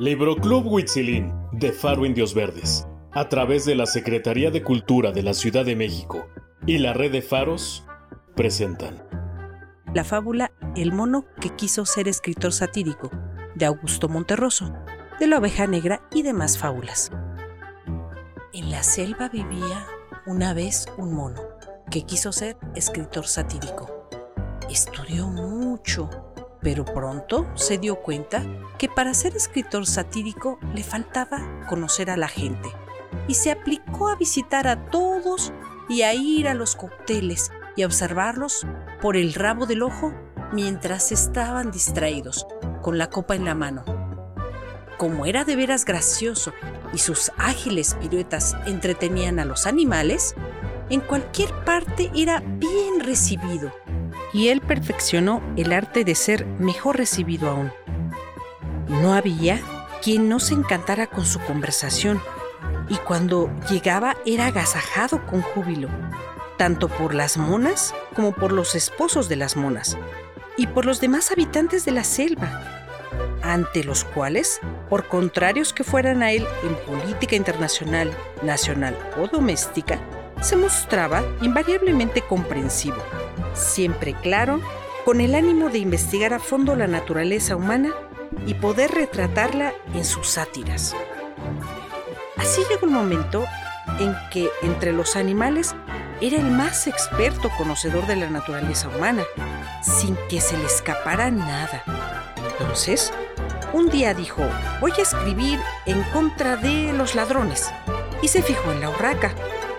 Libro Club Huitzilín de Faro Indios Verdes, a través de la Secretaría de Cultura de la Ciudad de México y la Red de Faros, presentan la fábula El mono que quiso ser escritor satírico, de Augusto Monterroso, de la oveja negra y demás fábulas. En la selva vivía una vez un mono que quiso ser escritor satírico. Estudió mucho, pero pronto se dio cuenta que para ser escritor satírico le faltaba conocer a la gente y se aplicó a visitar a todos y a ir a los cócteles y a observarlos por el rabo del ojo mientras estaban distraídos, con la copa en la mano. Como era de veras gracioso y sus ágiles piruetas entretenían a los animales, en cualquier parte era bien recibido y él perfeccionó el arte de ser mejor recibido aún. No había quien no se encantara con su conversación y cuando llegaba era agasajado con júbilo, tanto por las monas como por los esposos de las monas y por los demás habitantes de la selva, ante los cuales, por contrarios que fueran a él en política internacional, nacional o doméstica, se mostraba invariablemente comprensivo, siempre claro, con el ánimo de investigar a fondo la naturaleza humana y poder retratarla en sus sátiras. Así llegó el momento en que entre los animales era el más experto conocedor de la naturaleza humana, sin que se le escapara nada. Entonces, un día dijo, voy a escribir en contra de los ladrones, y se fijó en la urraca,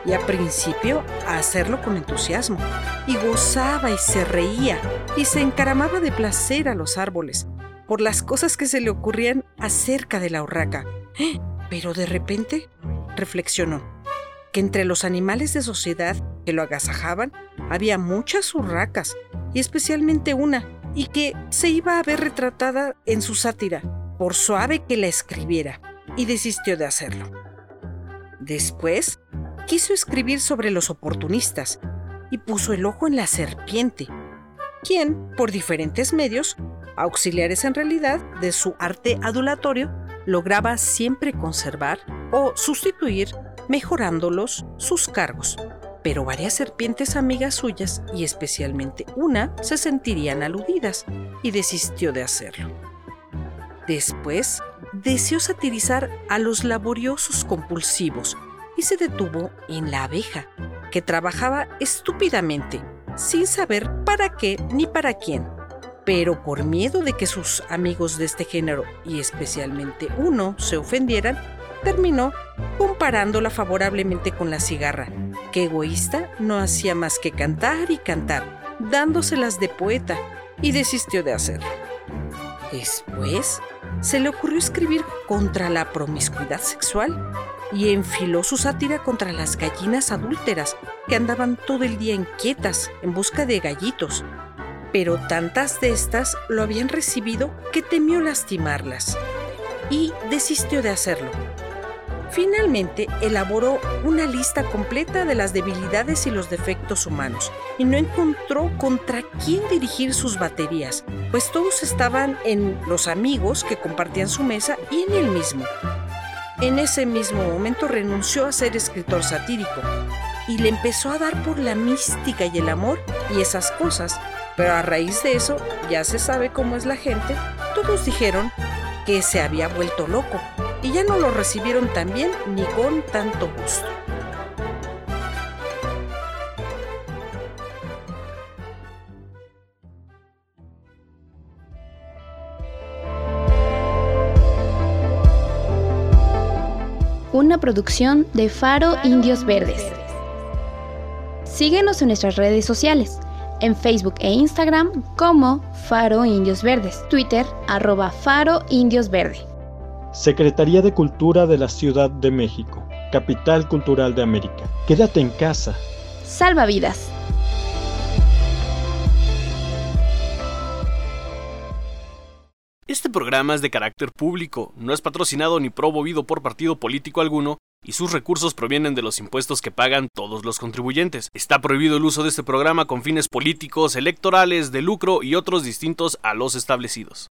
y a principio a hacerlo con entusiasmo, y gozaba y se reía, y se encaramaba de placer a los árboles, por las cosas que se le ocurrían acerca de la urraca. Pero de repente reflexionó que entre los animales de sociedad que lo agasajaban había muchas urracas, y especialmente una, y que se iba a ver retratada en su sátira, por suave que la escribiera, y desistió de hacerlo. Después quiso escribir sobre los oportunistas y puso el ojo en la serpiente, quien, por diferentes medios, auxiliares en realidad de su arte adulatorio, lograba siempre conservar o sustituir, mejorándolos, sus cargos. Pero varias serpientes amigas suyas, y especialmente una, se sentirían aludidas y desistió de hacerlo. Después, deseó satirizar a los laboriosos compulsivos y se detuvo en la abeja, que trabajaba estúpidamente, sin saber para qué ni para quién. Pero por miedo de que sus amigos de este género, y especialmente uno, se ofendieran, terminó comparándola favorablemente con la cigarra, que egoísta no hacía más que cantar y cantar, dándoselas de poeta, y desistió de hacerlo. Después, se le ocurrió escribir contra la promiscuidad sexual y enfiló su sátira contra las gallinas adúlteras que andaban todo el día inquietas en busca de gallitos. Pero tantas de estas lo habían recibido que temió lastimarlas y desistió de hacerlo. Finalmente elaboró una lista completa de las debilidades y los defectos humanos y no encontró contra quién dirigir sus baterías, pues todos estaban en los amigos que compartían su mesa y en él mismo. En ese mismo momento renunció a ser escritor satírico y le empezó a dar por la mística y el amor y esas cosas. Pero a raíz de eso, ya se sabe cómo es la gente, todos dijeron que se había vuelto loco y ya no lo recibieron tan bien ni con tanto gusto. Una producción de Faro Indios Verdes. Síguenos en nuestras redes sociales, en Facebook e Instagram como Faro Indios Verdes, Twitter arroba Faro Indios Verde. Secretaría de Cultura de la Ciudad de México, Capital Cultural de América. Quédate en casa. Salva vidas. Este programa es de carácter público, no es patrocinado ni promovido por partido político alguno y sus recursos provienen de los impuestos que pagan todos los contribuyentes. Está prohibido el uso de este programa con fines políticos, electorales, de lucro y otros distintos a los establecidos.